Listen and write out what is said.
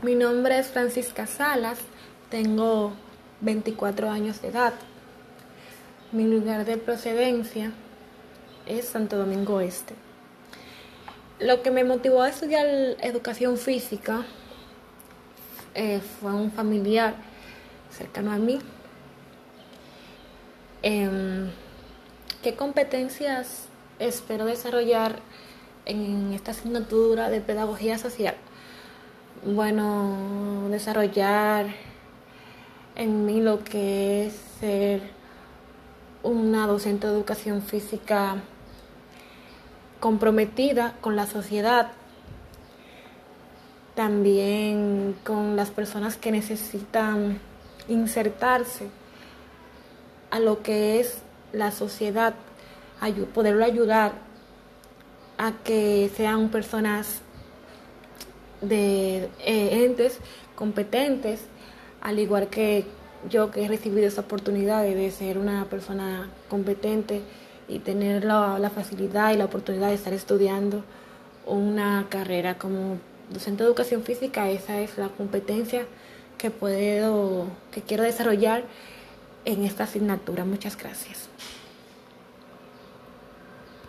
Mi nombre es Francisca Salas, tengo 24 años de edad. Mi lugar de procedencia es Santo Domingo Este. Lo que me motivó a estudiar educación física eh, fue un familiar cercano a mí. Em, ¿Qué competencias espero desarrollar en esta asignatura de pedagogía social? Bueno, desarrollar en mí lo que es ser una docente de educación física comprometida con la sociedad, también con las personas que necesitan insertarse a lo que es la sociedad, poderlo ayudar a que sean personas de eh, entes competentes, al igual que yo que he recibido esa oportunidad de ser una persona competente y tener la, la, facilidad y la oportunidad de estar estudiando una carrera como docente de educación física, esa es la competencia que puedo, que quiero desarrollar en esta asignatura. Muchas gracias.